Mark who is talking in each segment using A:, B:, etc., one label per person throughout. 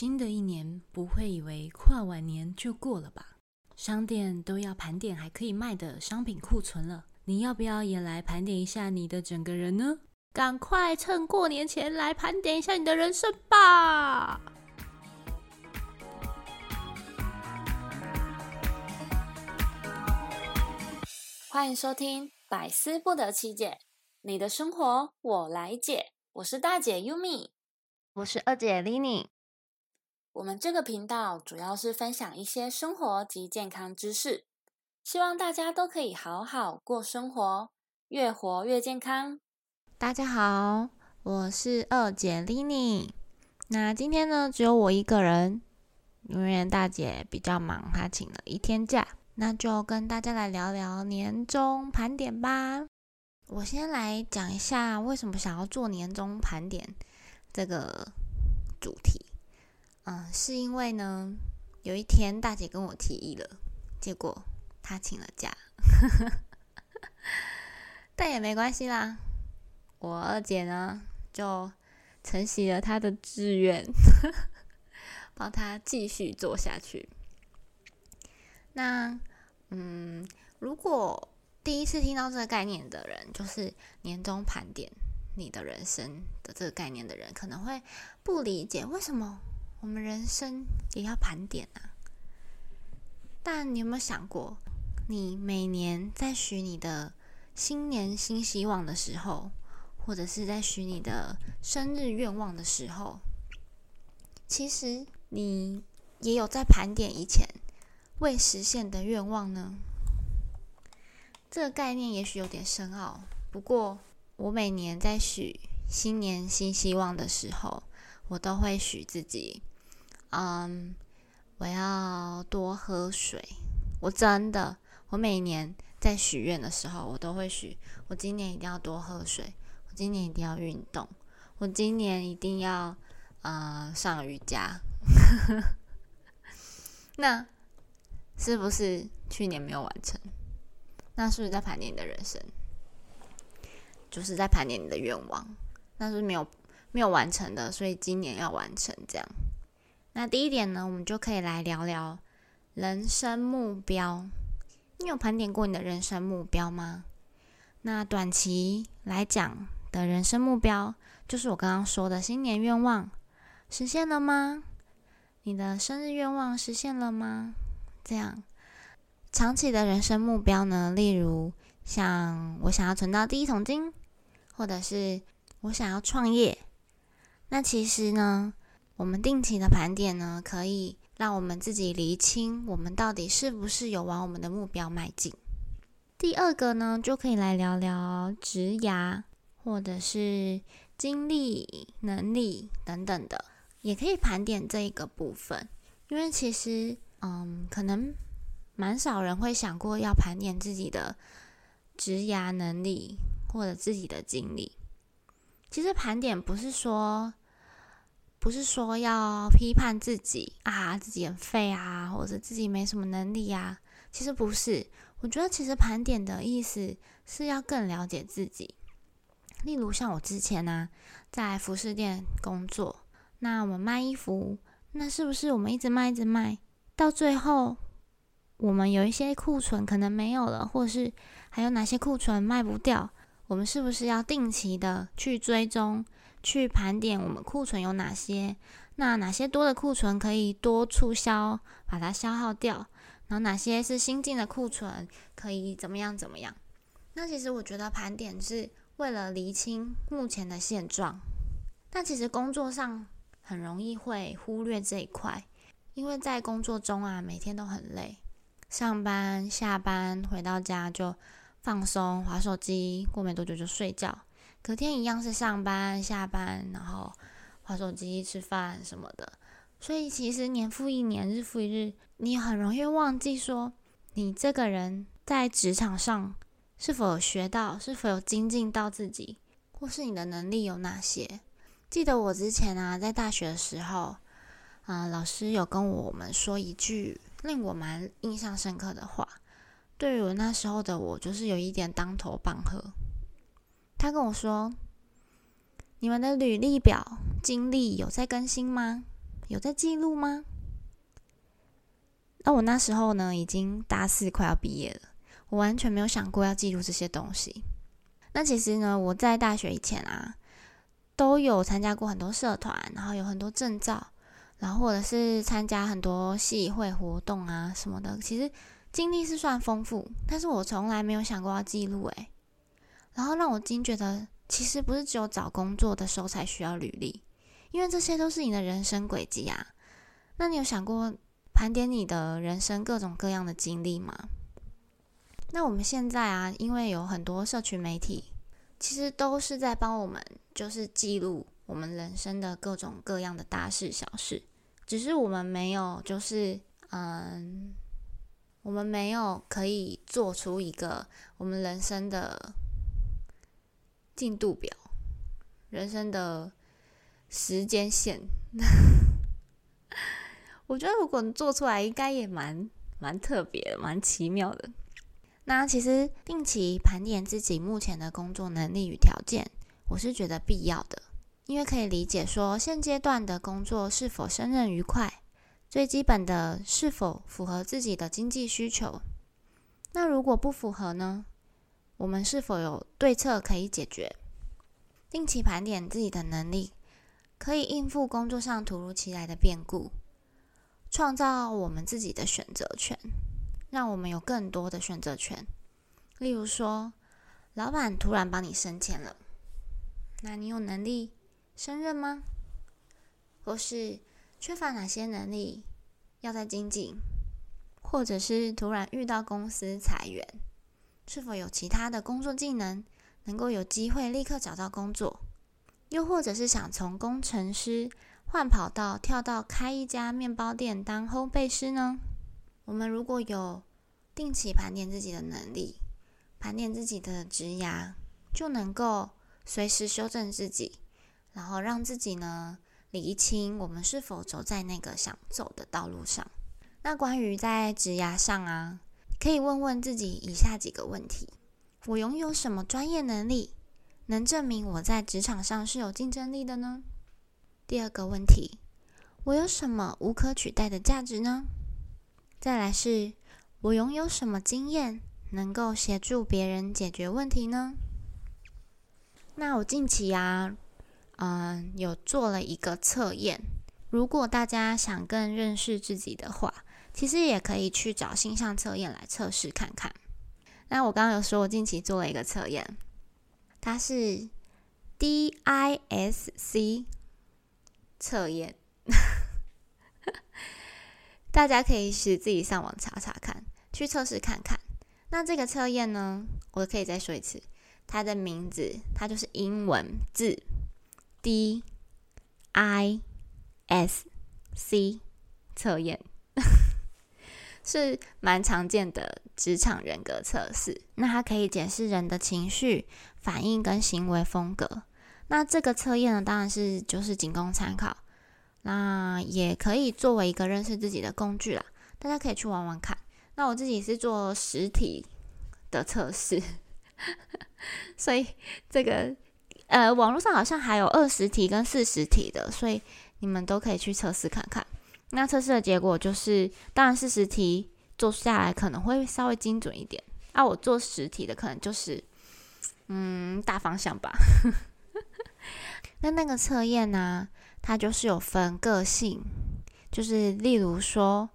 A: 新的一年不会以为跨完年就过了吧？商店都要盘点还可以卖的商品库存了，你要不要也来盘点一下你的整个人呢？赶快趁过年前来盘点一下你的人生吧！
B: 欢迎收听百思不得其解，你的生活我来解。我是大姐 Yumi，
C: 我是二姐 Lini。
B: 我们这个频道主要是分享一些生活及健康知识，希望大家都可以好好过生活，越活越健康。
C: 大家好，我是二姐 Lini。那今天呢，只有我一个人，因为大姐比较忙，她请了一天假。那就跟大家来聊聊年终盘点吧。我先来讲一下为什么想要做年终盘点这个主题。嗯，是因为呢，有一天大姐跟我提议了，结果她请了假，但也没关系啦。我二姐呢就承袭了她的志愿，帮她继续做下去。那。嗯，如果第一次听到这个概念的人，就是年终盘点你的人生的这个概念的人，可能会不理解为什么我们人生也要盘点啊？但你有没有想过，你每年在许你的新年新希望的时候，或者是在许你的生日愿望的时候，其实你也有在盘点以前。未实现的愿望呢？这个概念也许有点深奥。不过，我每年在许新年新希望的时候，我都会许自己，嗯，我要多喝水。我真的，我每年在许愿的时候，我都会许，我今年一定要多喝水，我今年一定要运动，我今年一定要呃上瑜伽。那。是不是去年没有完成？那是不是在盘点你的人生？就是在盘点你的愿望，那是没有没有完成的，所以今年要完成。这样，那第一点呢，我们就可以来聊聊人生目标。你有盘点过你的人生目标吗？那短期来讲的人生目标，就是我刚刚说的新年愿望实现了吗？你的生日愿望实现了吗？这样，长期的人生目标呢？例如，像我想要存到第一桶金，或者是我想要创业。那其实呢，我们定期的盘点呢，可以让我们自己厘清我们到底是不是有往我们的目标迈进。第二个呢，就可以来聊聊职涯，或者是精力、能力等等的，也可以盘点这一个部分，因为其实。嗯，可能蛮少人会想过要盘点自己的职涯能力或者自己的经历。其实盘点不是说不是说要批判自己啊，自己很废啊，或者自己没什么能力啊。其实不是，我觉得其实盘点的意思是要更了解自己。例如像我之前呢，在服饰店工作，那我们卖衣服，那是不是我们一直卖一直卖？到最后，我们有一些库存可能没有了，或是还有哪些库存卖不掉，我们是不是要定期的去追踪、去盘点我们库存有哪些？那哪些多的库存可以多促销，把它消耗掉？然后哪些是新进的库存，可以怎么样怎么样？那其实我觉得盘点是为了厘清目前的现状，但其实工作上很容易会忽略这一块。因为在工作中啊，每天都很累，上班、下班回到家就放松、划手机，过没多久就睡觉。隔天一样是上班、下班，然后划手机、吃饭什么的。所以其实年复一年、日复一日，你很容易忘记说，你这个人在职场上是否有学到，是否有精进到自己，或是你的能力有哪些。记得我之前啊，在大学的时候。啊，老师有跟我们说一句令我蛮印象深刻的话，对于我那时候的我，就是有一点当头棒喝。他跟我说：“你们的履历表经历有在更新吗？有在记录吗？那我那时候呢，已经大四快要毕业了，我完全没有想过要记录这些东西。那其实呢，我在大学以前啊，都有参加过很多社团，然后有很多证照，然后或者是参加很多系会活动啊什么的。其实经历是算丰富，但是我从来没有想过要记录。诶，然后让我惊觉得，其实不是只有找工作的时候才需要履历，因为这些都是你的人生轨迹啊。那你有想过？盘点你的人生各种各样的经历吗？那我们现在啊，因为有很多社群媒体，其实都是在帮我们，就是记录我们人生的各种各样的大事小事。只是我们没有，就是嗯，我们没有可以做出一个我们人生的进度表，人生的时间线。我觉得如果做出来，应该也蛮蛮特别，蛮奇妙的。那其实定期盘点自己目前的工作能力与条件，我是觉得必要的，因为可以理解说现阶段的工作是否胜任愉快，最基本的是否符合自己的经济需求。那如果不符合呢？我们是否有对策可以解决？定期盘点自己的能力，可以应付工作上突如其来的变故。创造我们自己的选择权，让我们有更多的选择权。例如说，老板突然帮你升迁了，那你有能力胜任吗？或是缺乏哪些能力要在精进？或者是突然遇到公司裁员，是否有其他的工作技能能够有机会立刻找到工作？又或者是想从工程师？换跑道，跳到开一家面包店当烘焙师呢？我们如果有定期盘点自己的能力，盘点自己的职涯，就能够随时修正自己，然后让自己呢理清我们是否走在那个想走的道路上。那关于在职涯上啊，可以问问自己以下几个问题：我拥有什么专业能力，能证明我在职场上是有竞争力的呢？第二个问题，我有什么无可取代的价值呢？再来是，我拥有什么经验能够协助别人解决问题呢？那我近期啊，嗯，有做了一个测验。如果大家想更认识自己的话，其实也可以去找星象测验来测试看看。那我刚刚有说，我近期做了一个测验，它是 DISC。测验，大家可以是自己上网查查看，去测试看看。那这个测验呢，我可以再说一次，它的名字它就是英文字 D I S C 测验，是蛮常见的职场人格测试。那它可以解释人的情绪反应跟行为风格。那这个测验呢，当然是就是仅供参考，那也可以作为一个认识自己的工具啦。大家可以去玩玩看。那我自己是做实体的测试，所以这个呃，网络上好像还有二十题跟四十题的，所以你们都可以去测试看看。那测试的结果就是，当然四十题做下来可能会稍微精准一点，啊，我做十题的可能就是嗯大方向吧。那那个测验呢？它就是有分个性，就是例如说，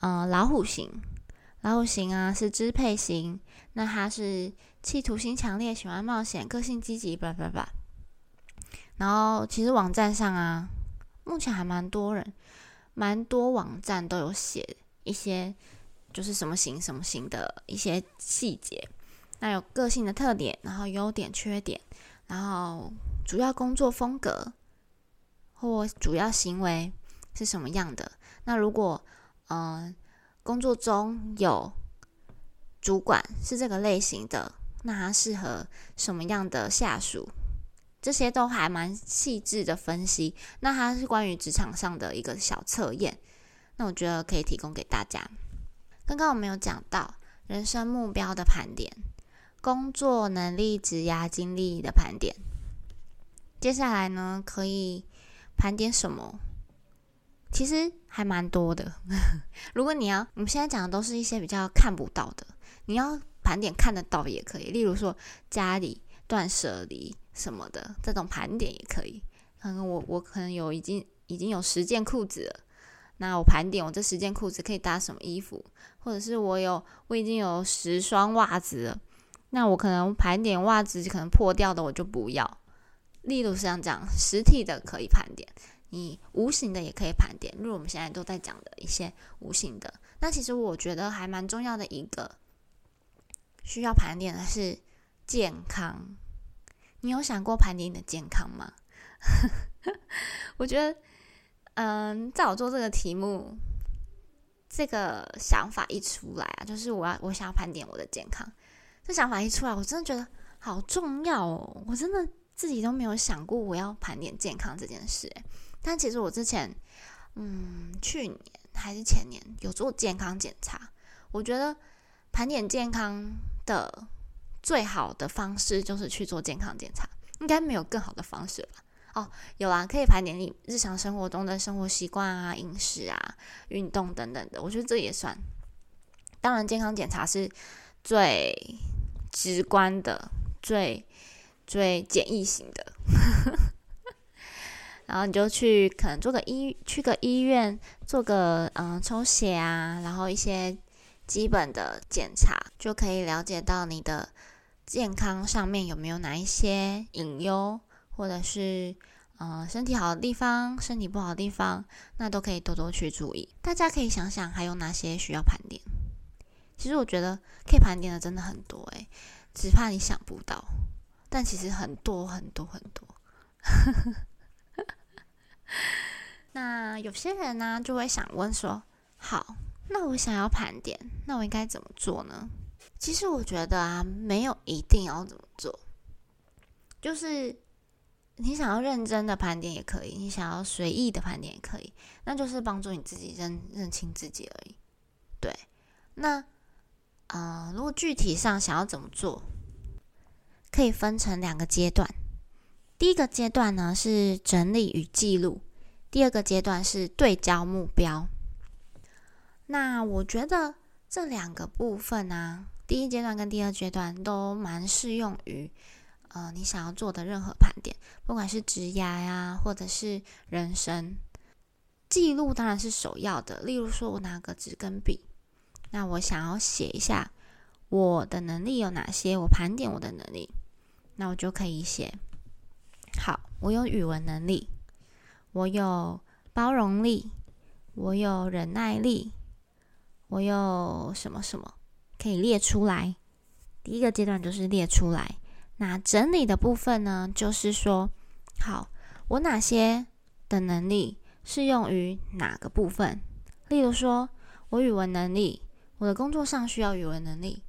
C: 嗯，老虎型，老虎型啊是支配型，那它是企图心强烈，喜欢冒险，个性积极，叭叭叭。然后其实网站上啊，目前还蛮多人，蛮多网站都有写一些，就是什么型什么型的一些细节。那有个性的特点，然后优点、缺点，然后。主要工作风格或主要行为是什么样的？那如果嗯工作中有主管是这个类型的，那他适合什么样的下属？这些都还蛮细致的分析。那它是关于职场上的一个小测验，那我觉得可以提供给大家。刚刚我们有讲到人生目标的盘点、工作能力、职涯经历的盘点。接下来呢，可以盘点什么？其实还蛮多的。如果你要，我们现在讲的都是一些比较看不到的，你要盘点看得到也可以。例如说家里断舍离什么的，这种盘点也可以。可能我我可能有已经已经有十件裤子了，那我盘点我这十件裤子可以搭什么衣服，或者是我有我已经有十双袜子了，那我可能盘点袜子可能破掉的我就不要。例如像这样实体的可以盘点。你无形的也可以盘点，如我们现在都在讲的一些无形的。那其实我觉得还蛮重要的一个需要盘点的是健康。你有想过盘点你的健康吗？我觉得，嗯，在我做这个题目，这个想法一出来啊，就是我要我想要盘点我的健康。这想法一出来，我真的觉得好重要哦！我真的自己都没有想过我要盘点健康这件事，但其实我之前，嗯，去年还是前年有做健康检查。我觉得盘点健康的最好的方式就是去做健康检查，应该没有更好的方式吧？哦，有啊，可以盘点你日常生活中的生活习惯啊、饮食啊、运动等等的。我觉得这也算。当然，健康检查是最直观的、最最简易型的。然后你就去可能做个医去个医院做个嗯抽血啊，然后一些基本的检查就可以了解到你的健康上面有没有哪一些隐忧，或者是嗯身体好的地方、身体不好的地方，那都可以多多去注意。大家可以想想还有哪些需要盘点。其实我觉得可以盘点的真的很多诶，只怕你想不到，但其实很多很多很多。那有些人呢，就会想问说：好，那我想要盘点，那我应该怎么做呢？其实我觉得啊，没有一定要怎么做，就是你想要认真的盘点也可以，你想要随意的盘点也可以，那就是帮助你自己认认清自己而已。对，那呃，如果具体上想要怎么做，可以分成两个阶段。第一个阶段呢是整理与记录，第二个阶段是对焦目标。那我觉得这两个部分呢，第一阶段跟第二阶段都蛮适用于呃你想要做的任何盘点，不管是职涯呀，或者是人生。记录当然是首要的，例如说我拿个纸跟笔，那我想要写一下我的能力有哪些，我盘点我的能力，那我就可以写。好，我有语文能力，我有包容力，我有忍耐力，我有什么什么可以列出来。第一个阶段就是列出来。那整理的部分呢，就是说，好，我哪些的能力适用于哪个部分？例如说，我语文能力，我的工作上需要语文能力，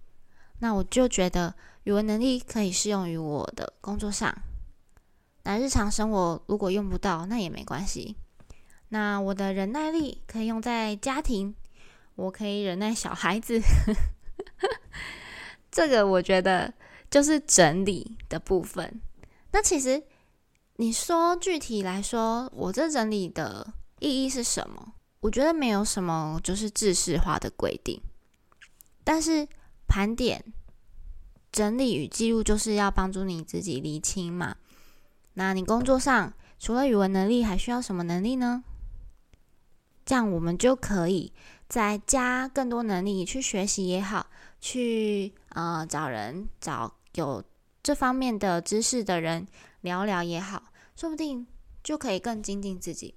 C: 那我就觉得语文能力可以适用于我的工作上。那日常生活如果用不到，那也没关系。那我的忍耐力可以用在家庭，我可以忍耐小孩子。这个我觉得就是整理的部分。那其实你说具体来说，我这整理的意义是什么？我觉得没有什么就是制式化的规定。但是盘点、整理与记录，就是要帮助你自己理清嘛。那你工作上除了语文能力，还需要什么能力呢？这样我们就可以再加更多能力去学习也好，去呃找人找有这方面的知识的人聊聊也好，说不定就可以更精进自己。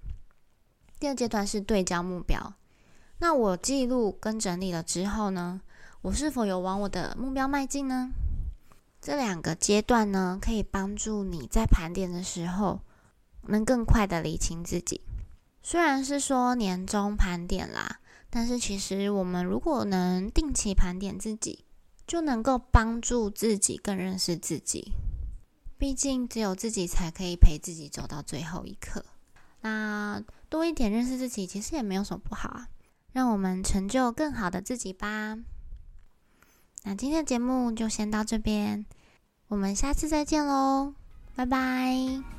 C: 第二阶段是对焦目标。那我记录跟整理了之后呢，我是否有往我的目标迈进呢？这两个阶段呢，可以帮助你在盘点的时候，能更快的理清自己。虽然是说年终盘点啦，但是其实我们如果能定期盘点自己，就能够帮助自己更认识自己。毕竟只有自己才可以陪自己走到最后一刻。那多一点认识自己，其实也没有什么不好啊。让我们成就更好的自己吧。那今天的节目就先到这边，我们下次再见喽，拜拜。